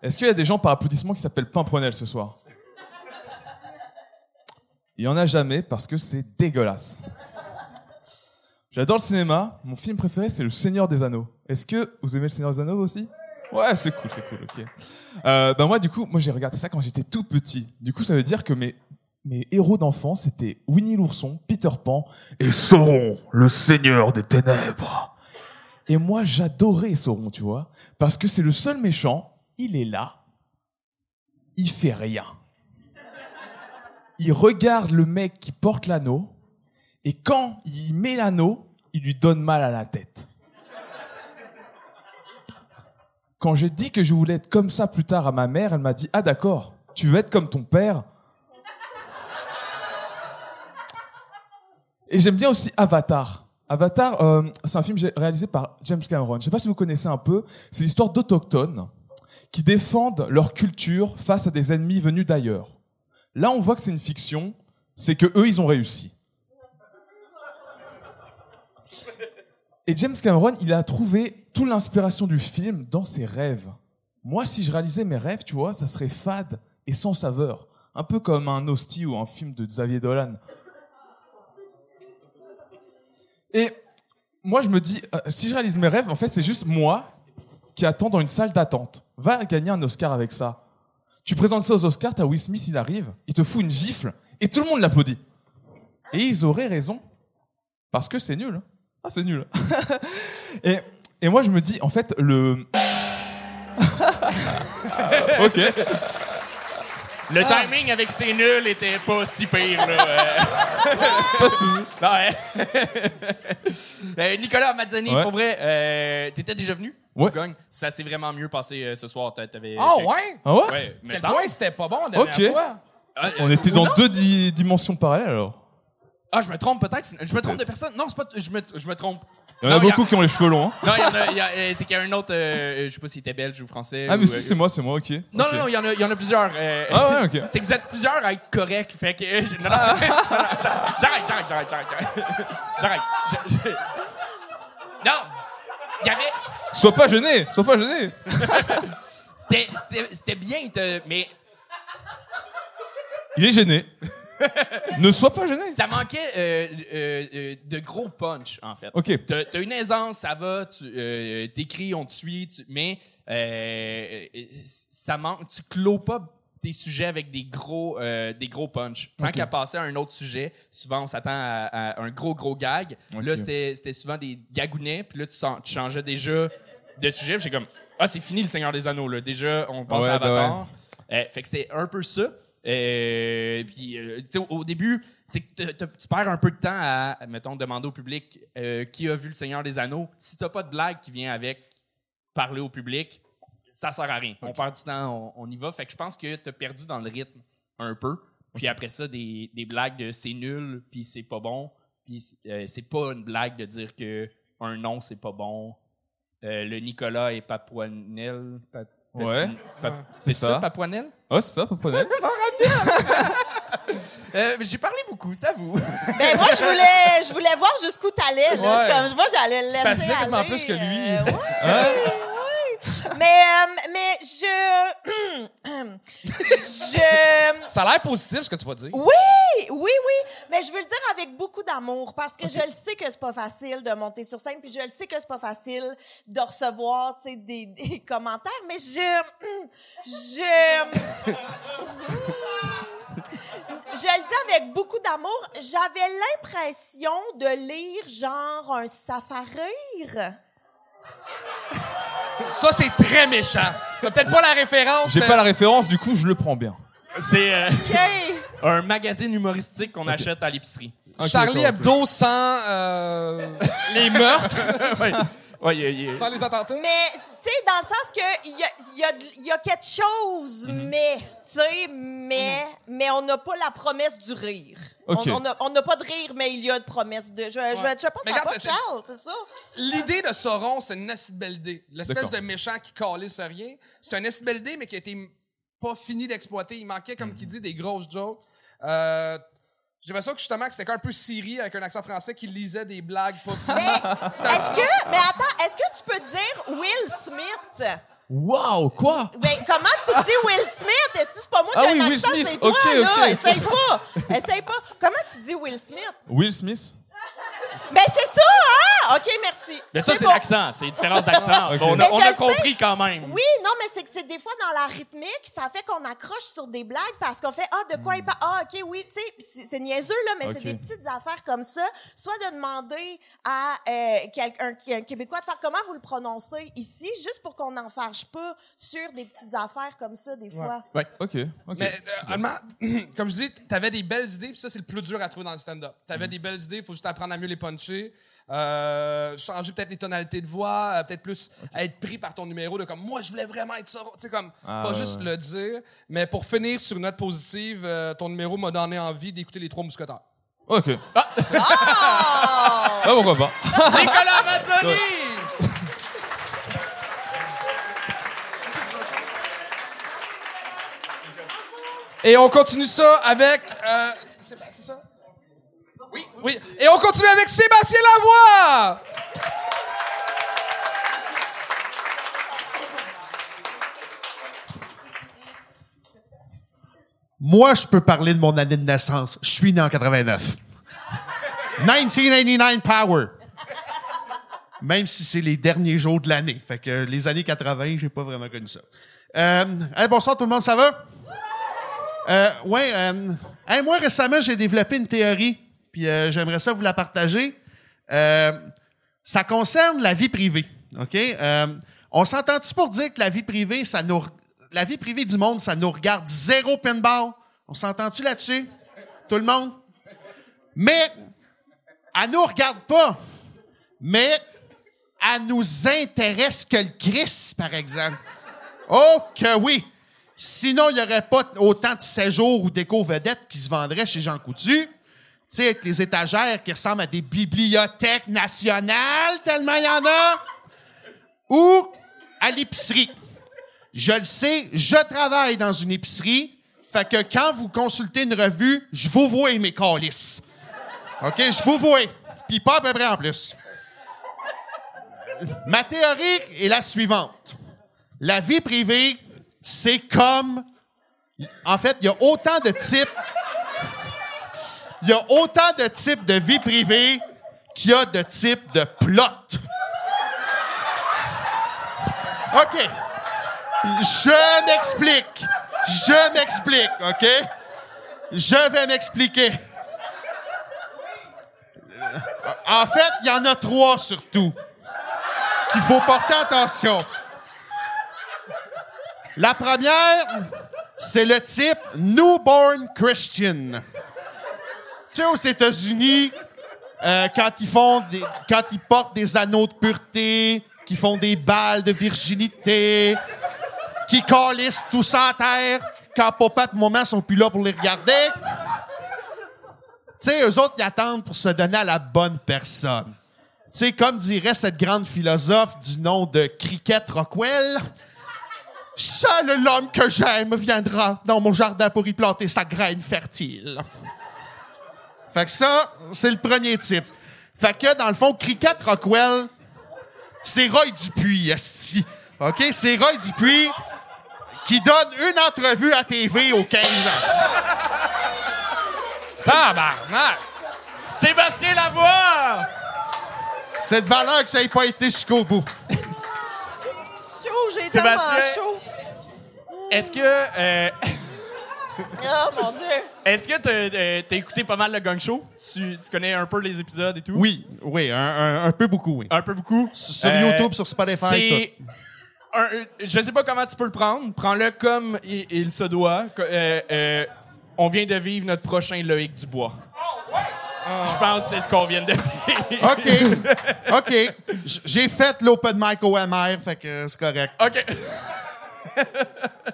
Est-ce qu'il y a des gens par applaudissement qui s'appellent Pimprenel ce soir? Il y en a jamais parce que c'est dégueulasse. J'adore le cinéma. Mon film préféré, c'est Le Seigneur des Anneaux. Est-ce que vous aimez Le Seigneur des Anneaux aussi? Ouais, c'est cool, c'est cool, ok. Euh, ben moi, du coup, moi j'ai regardé ça quand j'étais tout petit. Du coup, ça veut dire que mes, mes héros d'enfance, c'était Winnie l'ourson, Peter Pan et Sauron, le Seigneur des Ténèbres. Et moi, j'adorais Sauron, tu vois, parce que c'est le seul méchant, il est là, il fait rien. Il regarde le mec qui porte l'anneau, et quand il met l'anneau, il lui donne mal à la tête. Quand j'ai dit que je voulais être comme ça plus tard à ma mère, elle m'a dit Ah d'accord, tu veux être comme ton père? Et j'aime bien aussi Avatar. Avatar, euh, c'est un film réalisé par James Cameron. Je ne sais pas si vous connaissez un peu. C'est l'histoire d'autochtones qui défendent leur culture face à des ennemis venus d'ailleurs. Là, on voit que c'est une fiction, c'est que eux, ils ont réussi. Et James Cameron, il a trouvé toute l'inspiration du film dans ses rêves. Moi, si je réalisais mes rêves, tu vois, ça serait fade et sans saveur. Un peu comme un hostie ou un film de Xavier Dolan. Et moi, je me dis, euh, si je réalise mes rêves, en fait, c'est juste moi qui attend dans une salle d'attente. Va gagner un Oscar avec ça. Tu présentes ça aux Oscars, t'as Will Smith, il arrive, il te fout une gifle, et tout le monde l'applaudit. Et ils auraient raison. Parce que c'est nul. Hein. Ah, c'est nul. et, et moi, je me dis, en fait, le... ok. Le timing avec ces nuls était pas si pire, là. euh. Pas sous- Ouais. Euh, Nicolas Mazzani, Ouais. pour vrai, euh, t'étais déjà venu? Ouais. Gagne? Ça s'est vraiment mieux passé euh, ce soir. T'avais. Ah quelques- ouais? Ah ouais? Ouais, mais Quel ça. point c'était pas bon la dernière fois? Ah, euh, On était ou dans non? deux di- dimensions parallèles, alors. Ah, je me trompe peut-être. Je me trompe de personne. Non, c'est pas. Je me, je me trompe. Il y en a Non, il y a- beaucoup qui ont les cheveux longs. hein. Non, il y en a. il y a- euh, c'est qu'il y a un autre. euh, je sais pas s'il était belge ou français. Ah, mais ou, si, euh, c'est moi, c'est moi, ok. Non, non, non, il y en a, il y en a plusieurs. euh, Ah ouais, ok. C'est que vous êtes plusieurs à être corrects. Fait que. euh, non, non, non, non, j'arrête, j'arrête, j'arrête, j'arrête, j'arrête. Non! Il y avait. Sois pas gêné, sois pas gêné. C'était, bien, te- mais Il est gêné. ne sois pas gêné. ça manquait euh, euh, euh, de gros punch, en fait. Ok. T'as, t'as une aisance, ça va, tu t'écris, on te suit, tu- mais ça manque. Tu clôt pas tes sujets avec des gros, euh, des gros punch. Tant qu'à passer à un autre sujet, souvent on s'attend à, à un gros, gros gag. Là, c'était, c'était souvent des gagounets, puis là, tu, sens- tu changeais déjà de sujet. puis J'ai comme, ah, c'est fini le Seigneur des Anneaux, là. Déjà, on passe Ouais, à bah Avatar. Euh, fait que c'était un peu ça. Euh, puis, euh, tu sais, au, début, c'est que tu perds un peu de temps à, mettons, demander au public euh, qui a vu le Seigneur des Anneaux. Si t'as pas de blague qui vient avec parler au public, ça sert à rien. On perd du temps, on, on y va. Fait que je pense que t'as perdu dans le rythme un peu. Puis après ça, des, des blagues de c'est nul, puis c'est pas bon. Puis euh, c'est pas une blague de dire que un nom c'est pas bon. Le Nicolas est Papouanel. Pa- pa- Ouais. pa- C'est c'est ça, ça. Papouanel? Oh, c'est ça, Papa Net. Euh, mais J'ai parlé beaucoup, c'est à vous. Ben moi, je voulais, je voulais voir jusqu'où t'allais. là. Je Ouais. comme- Moi, j'allais le laisser fascinais aller. quasiment plus que lui. euh, ouais, ouais. Mais, euh, mais je... je... Ça a l'air positif ce que tu vas dire. Oui, oui, oui. Mais je veux le dire avec beaucoup d'amour parce que je le sais que c'est pas facile de monter sur scène, puis je le sais que c'est pas facile de recevoir, tu sais, des, des commentaires. Mais je, je, je le dis avec beaucoup d'amour. J'avais l'impression de lire genre un safarir. Ça, c'est très méchant. T'as peut-être pas la référence. J'ai mais- pas la référence, du coup, je le prends bien. C'est euh, un magazine humoristique qu'on achète à l'épicerie. Charlie Hebdo sans euh, les meurtres, ouais, ouais, sans les attentats. Mais, sais, dans le sens que il y a, il y, a, y a quelque chose, Mhm. mais, tu sais, mais, mais on n'a pas la promesse du rire. Ok. On- n'a on n'a pas de rire, mais il y a de promesse de. Je, je, je pense Mais à t'as- Charles, c'est ça? L'idée de Sauron, c'est une assez belle idée. L'espèce de méchant qui calisse rien. C'est une assez belle idée, mais qui a été pas fini d'exploiter. Il manquait, comme Mhm. qui dit, des grosses jokes. Euh, j'ai l'impression que justement que c'était un peu Siri avec un accent français qui lisait des blagues pas un- Est-ce que, mais attends, est-ce que tu peux dire Will Smith? Waouh, quoi? Ben, comment tu dis Will Smith? Est-ce que c'est pas moi qui Ah ai oui, un Will accent, Smith. c'est toi, Ok, là? ok. Essaye pas. Essaye pas. Comment tu dis Will Smith? Will Smith? Ben, c'est ça, hein? OK, merci. Mais ça, c'est bon. l'accent. C'est une différence d'accent. On Mais a, on compris quand même. Oui, non, mais c'est que c'est des fois dans la rythmique, ça fait qu'on accroche sur des blagues parce qu'on fait Ah, de quoi il parle? Ah, OK, oui, tu sais, c'est- niaiseux, là, mais c'est des petites affaires comme ça. Soit de demander à euh, quelqu'un, un Québécois de faire comment vous le prononcez ici, juste pour qu'on n'en fâche pas sur des petites affaires comme ça, des fois. Ouais. Ok, ok. Mais euh, honnêtement, comme je dis, t'avais des belles idées, puis ça, c'est le plus dur à trouver dans le stand-up. T'avais des belles idées, il faut juste apprendre à mieux les puncher. Euh, changer peut-être les tonalités de voix, euh, peut-être plus être pris par ton numéro de comme moi je voulais vraiment être ça, tu sais comme Ah, pas ouais, juste ouais. le dire, mais pour finir sur une note positive, euh, ton numéro m'a donné envie d'écouter les trois mousquetaires. Ok. Ah! Ah, pourquoi pas? Nicolas Mazzoni! Et on continue ça avec euh, c'est c'est ça? Oui, oui. Et on continue avec Sébastien Lavoie. Moi, je peux parler de mon année de naissance. Je suis né en 89. 1989 Power. Même si c'est les derniers jours de l'année. Fait que les années 80, j'ai pas vraiment connu ça. Euh, hey, bonsoir tout le monde, ça va? Euh, ouais, euh, hey, moi récemment, j'ai développé une théorie, euh, j'aimerais ça vous la partager. Euh, ça concerne la vie privée, OK? Euh, on s'entend-tu pour dire que la vie privée, ça nous... La vie privée du monde, ça nous regarde zéro pinball? On s'entend-tu là-dessus? Tout le monde? Mais, elle nous regarde pas. Mais, elle nous intéresse que le Christ, par exemple. Oh que oui! Sinon, il n'y aurait pas autant de séjours ou d'éco-vedettes qui se vendraient chez Jean Coutu. Sais, avec les étagères qui ressemblent à des bibliothèques nationales, tellement il y en a. Ou à l'épicerie. Je le sais, je travaille dans une épicerie. Fait que quand vous consultez une revue, je vous vois mes calices. OK? Je vous vois. Puis pas à peu près en plus. Ma théorie est la suivante. La vie privée, c'est comme... En fait, il y a autant de types... Il y a autant de types de vie privée qu'il y a de types de plot. OK. Je m'explique. Je m'explique, OK? Je vais m'expliquer. En fait, il y en a trois surtout qu'il faut porter attention. La première, c'est le type newborn Christian. Tu sais, aux États-Unis, euh, quand ils font des, quand ils portent des anneaux de pureté, qui font des balles de virginité, qui calissent tout ça à terre, quand papa et maman sont plus là pour les regarder. Tu sais, eux autres, ils attendent pour se donner à la bonne personne. Tu sais, comme dirait cette grande philosophe du nom de Cricket Rockwell, seul l'homme que j'aime viendra dans mon jardin pour y planter sa graine fertile. Fait que ça, c'est le premier type. Fait que, dans le fond, Cricket Rockwell, c'est Roy Dupuis, esti. OK? C'est Roy Dupuis qui donne une entrevue à TV aux 15 ans. Tabarnak! Sébastien Lavoie! C'est de valeur que ça ait pas été jusqu'au bout. Chaud, j'ai Sébastien. tellement chaud. Est-ce que. euh, Oh mon Dieu. Est-ce que t'as euh, t'as écouté pas mal le Gang Show? Tu, tu connais un peu les épisodes et tout? Oui, oui, un, un- un peu beaucoup, oui. Un peu beaucoup? Sur Euh, YouTube, sur Spotify, c'est un- je sais pas comment tu peux le prendre. Prends-le comme il, il se doit. Euh, euh, on vient de vivre notre prochain Loïc Dubois. Je pense que c'est ce qu'on vient de vivre. OK. OK. J- J'ai fait l'open mic au MR, fait que c'est correct. OK.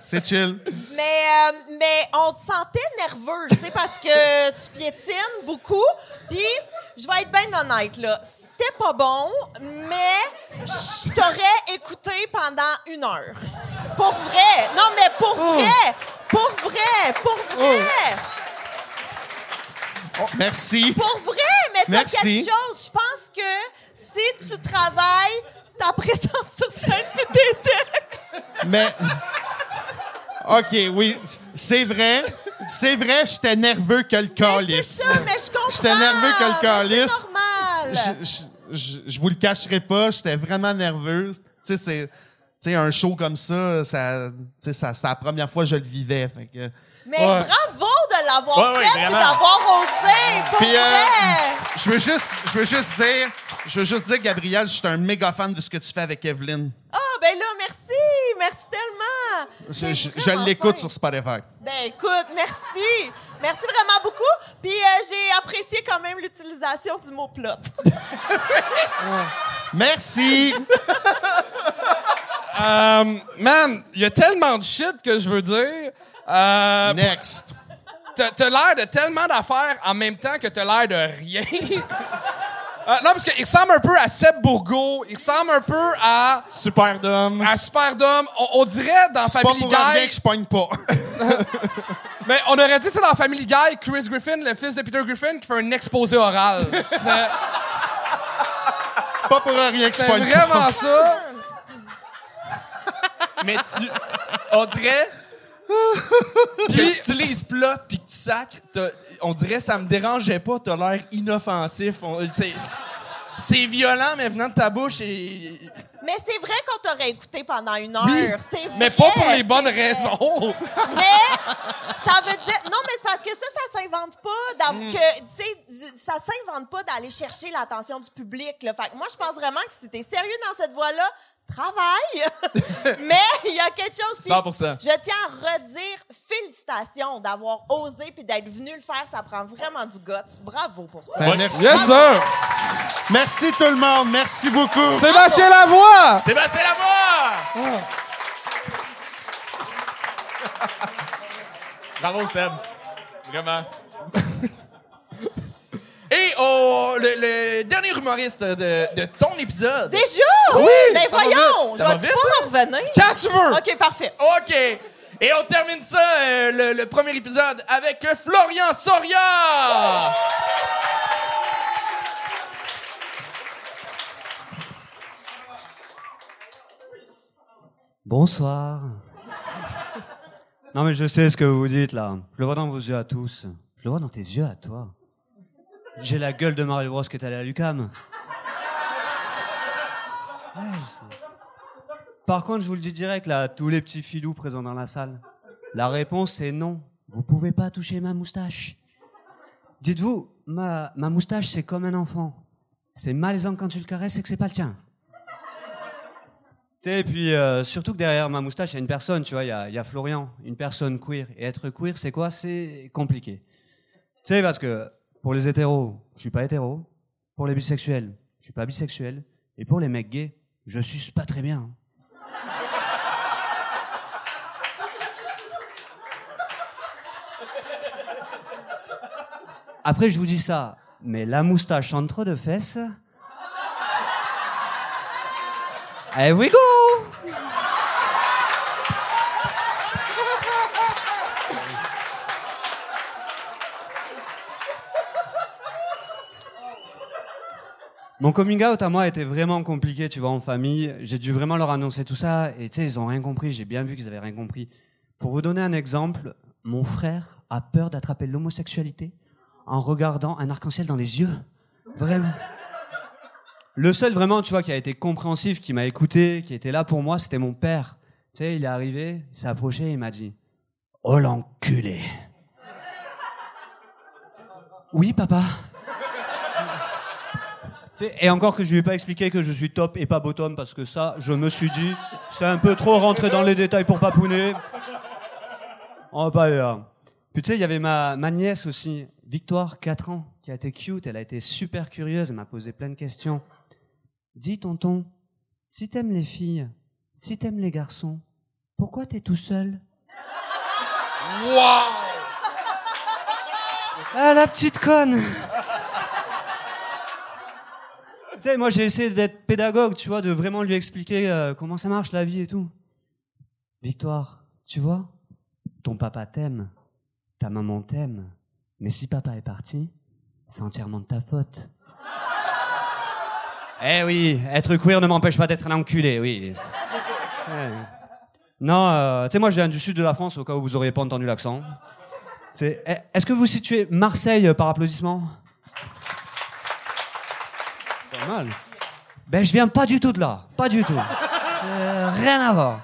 C'est chill. Mais, euh, mais on te sentait nerveux, tu sais, parce que tu piétines beaucoup. Puis, je vais être bien honnête, là. C'était pas bon, mais je t'aurais écouté pendant une heure. Pour vrai. Non, mais pour vrai. Pour vrai. Pour vrai. Merci. Pour vrai, mais t'as quelque chose. Je pense que si tu travailles ta présence sur scène puis tes Mais. OK, oui, c'est vrai. C'est vrai, j'étais nerveux que le c'est calice. ça, mais je comprends. J'étais nerveux que le calice. C'est normal. Je, je, je, je vous le cacherai pas, j'étais vraiment nerveuse. Tu sais, c'est. Tu sais, un show comme ça, ça, tu sais, ça, c'est la première fois que je le vivais. Fait que, Mais bravo de l'avoir Ouais, ouais, fait et d'avoir osé. Pour Puis, euh, vrai. je veux juste, je veux juste dire, je veux juste dire, Gabriel, je suis un méga fan de ce que tu fais avec Evelyne. Là, merci. Tellement. Je, l'écoute sur Spotify. Ben écoute, merci. Merci vraiment beaucoup. Puis euh, j'ai apprécié quand même l'utilisation du mot plot. Merci. Euh, man, il y a tellement de shit que je veux dire. Euh, Next. t'as l'air de tellement d'affaires en même temps que t'as l'air de rien. Euh, non, parce qu'il ressemble un peu à Seb Bourgo. Il ressemble un peu à, Superdome. à Superdome. On, on dirait dans C'est pas Family pour rien Guy. que je pogne pas. Mais on aurait dit, tu sais, dans Family Guy, Chris Griffin, le fils de Peter Griffin, qui fait un exposé oral. C'est pas pour rien que je c'est pogne pas. vraiment ça. Mais tu. On dirait. Que tu utilises plot puis que tu sacres, t'as- on dirait ça me dérangeait pas, t'as l'air inoffensif. C'est- violent, mais venant de ta bouche, et... Mais c'est vrai qu'on t'aurait écouté pendant une heure. Oui, C'est mais pas pour les bonnes vrai. raisons. Mais ça veut dire. Non, mais c'est parce que ça, ça s'invente pas. Mm. que, tu sais, ça s'invente pas d'aller chercher l'attention du public. Là. Fait que moi, je pense vraiment que si t'es sérieux dans cette voie-là, travaille. mais il y a quelque chose. puis 100%. Je tiens à redire félicitations d'avoir osé puis d'être venu le faire. Ça prend vraiment du guts. Bravo pour ça. Ben, merci. Yes, sir! Merci tout le monde. Merci beaucoup. Sébastien Lavoie! Sébastien Lavoie! Bravo, Seb. Vraiment. Oh, le, le dernier humoriste de, de ton épisode. Déjà? Oui, Ben ça va voyons! Je va vais pas revenir? Quand tu veux! OK, parfait. OK. Et on termine ça, euh, le, le premier épisode, avec Florian Soria! Bonsoir. Non mais je sais ce que vous vous dites là. Je le vois dans vos yeux à tous. Je le vois dans tes yeux à toi. J'ai la gueule de Mario Bros qui est allé à l'UCAM. Par contre, je vous le dis direct là, tous les petits filous présents dans la salle. La réponse c'est non. Vous pouvez pas toucher ma moustache. Dites-vous, ma, ma moustache c'est comme un enfant. C'est malaisant quand tu le caresses et que c'est pas le tien. Tu sais, et puis euh, surtout que derrière ma moustache, il y a une personne, tu vois, il y a, y a Florian, une personne queer. Et être queer, c'est quoi? C'est compliqué. Tu sais, parce que pour les hétéros, je suis pas hétéro. Pour les bisexuels, je suis pas bisexuel. Et pour les mecs gays, je suce pas très bien. Après, je vous dis ça, mais la moustache entre deux fesses. Here we go! Mon coming out à moi était vraiment compliqué, tu vois, en famille. J'ai dû vraiment leur annoncer tout ça et tu sais, ils ont rien compris. J'ai bien vu qu'ils avaient rien compris. Pour vous donner un exemple, mon frère a peur d'attraper l'homosexualité en regardant un arc-en-ciel dans les yeux. Vraiment. Le seul vraiment, tu vois, qui a été compréhensif, qui m'a écouté, qui était là pour moi, c'était mon père. Tu sais, il est arrivé, il s'est approché il m'a dit Oh l'enculé Oui, papa. Et encore que je lui ai pas expliqué que je suis top et pas bottom, parce que ça, je me suis dit, c'est un peu trop rentré dans les détails pour papouner. On va pas aller là. Puis tu sais, il y avait ma, ma nièce aussi, Victoire, 4 ans, qui a été cute, elle a été super curieuse, elle m'a posé plein de questions. Dis, tonton, si t'aimes les filles, si t'aimes les garçons, pourquoi t'es tout seul? Ah, la petite conne Tu sais, moi j'ai essayé d'être pédagogue, tu vois, de vraiment lui expliquer euh, comment ça marche la vie et tout. Victoire, tu vois, ton papa t'aime, ta maman t'aime, mais si papa est parti, c'est entièrement de ta faute. Eh oui, être queer ne m'empêche pas d'être un enculé, oui. Ouais. Non, euh, tu sais, moi je viens du sud de la France, au cas où vous auriez pas entendu l'accent. Eh, Est-ce que vous situez Marseille euh, par applaudissement? Ben, je viens pas du tout de là. Pas du tout. Euh, rien à voir.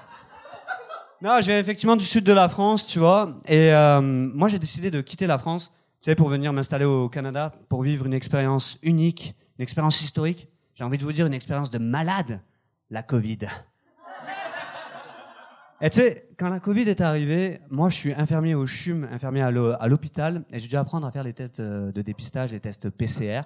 Non, je viens effectivement du sud de la France, tu vois. Et euh, moi, j'ai décidé de quitter la France, tu pour venir m'installer au Canada, pour vivre une expérience unique, une expérience historique. J'ai envie de vous dire une expérience de malade, la Covid. Et tu sais, quand la Covid est arrivée, moi je suis infirmier au CHUM, infirmier à l'hôpital, et j'ai dû apprendre à faire les tests euh, de dépistage, les tests PCR.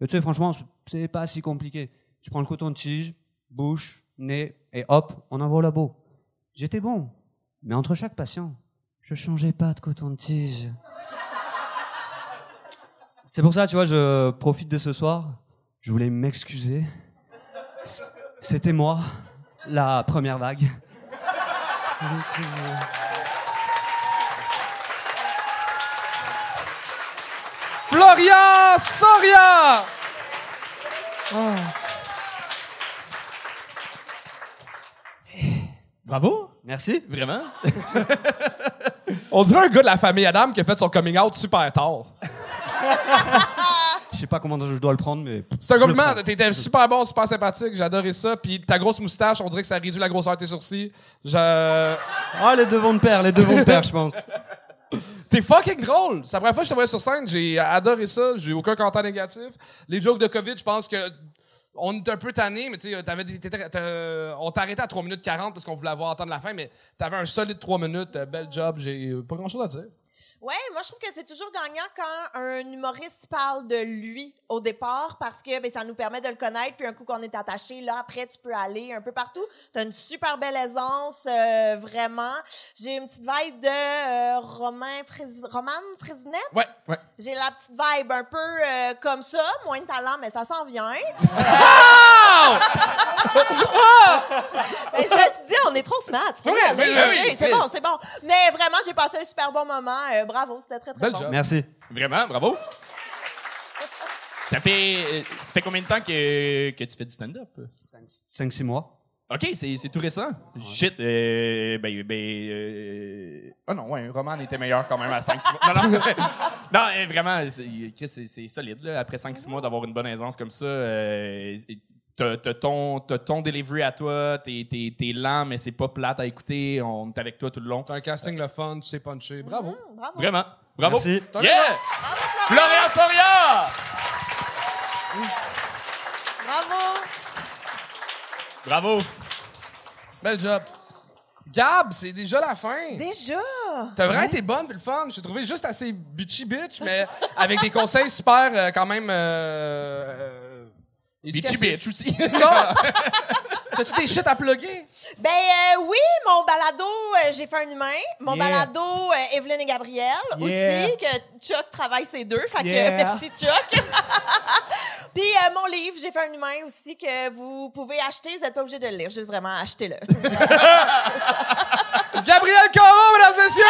Tu sais, franchement, c'est pas si compliqué. Tu prends le coton-tige, bouche, nez, et hop, on envoie au labo. J'étais bon. Mais entre chaque patient, je changeais pas de coton-tige. C'est pour ça, tu vois, je profite de ce soir. Je voulais m'excuser. C'était moi, la première vague. Florian Soria! Bravo! Merci. Vraiment? On dirait un gars de la famille Adam qui a fait son coming out super tard. Je sais pas comment je dois le prendre, mais. C'est un compliment. T'étais super bon, super sympathique. Adoré ça. Puis ta grosse moustache, on dirait que ça réduit la grosseur de tes sourcils. Je... Ah, les deux vont de pair, les deux vont de pair, je pense. T'es fucking drôle. C'est la première fois que je te voyais sur scène. J'ai adoré ça. J'ai aucun commentaire négatif. Les jokes de COVID, je pense que on est un peu tanné, mais tu sais, on t'a arrêté à 3 minutes 40 parce qu'on voulait avoir entendre la fin, mais t'avais un solide 3 minutes. Euh, Bel job. J'ai pas grand chose à dire. Ouais, moi je trouve que c'est toujours gagnant quand un humoriste parle de lui au départ parce que ben, ça nous permet de le connaître puis un coup qu'on est attaché là après tu peux aller un peu partout. T'as une super belle aisance euh, vraiment. J'ai une petite vibe de euh, Romain Frais- Roman Frésinet. Ouais, ouais. J'ai la petite vibe un peu euh, comme ça, moins de talent mais ça s'en vient. Mais je me suis dit, on est trop smart. Oui. c'est bon, c'est bon. Mais vraiment, j'ai passé un super bon moment. Bravo, c'était très, très Bel bon. job. Merci. Vraiment, bravo. Ça fait, euh, ça fait combien de temps que, que tu fais du stand-up? 5-6 mois. OK, c'est c'est tout récent. Shit, euh, ben, ben, euh, ah non, ouais, Roman était meilleur quand même à 5-6 mois. Non, non, non euh, vraiment, c'est Chris, c'est- c'est solide, là. Après 5-6 mois d'avoir une bonne aisance comme ça, euh, t'as t'as ton, t'as ton delivery à toi, t'es t'es- t'es lent, mais c'est pas plate à écouter, on est avec toi tout le long. T'as un casting le fun, tu sais puncher. Bravo. Hum, bravo. Vraiment, bravo. Merci. Yeah! Florian Soria! Bravo. Bravo. Bel job. Gab, c'est déjà la fin. Déjà. T'as vraiment été bonne puis le fun. Je t'ai trouvé juste assez bitchy bitch, mais avec des conseils super euh, quand même. Euh, euh, Bitchy bitch aussi. Non! T'as-tu des shit à plugger? Ben euh, oui, mon balado, euh, j'ai fait un humain. Mon Yeah. balado, euh, Evelyne et Gabriel Yeah. aussi, que Chuck travaille ces deux. Fait que Yeah. merci Chuck. Puis euh, mon livre, j'ai fait un humain aussi que vous pouvez acheter. Vous n'êtes pas obligé de le lire, juste vraiment achetez-le. Gabriel Caron, mesdames et messieurs!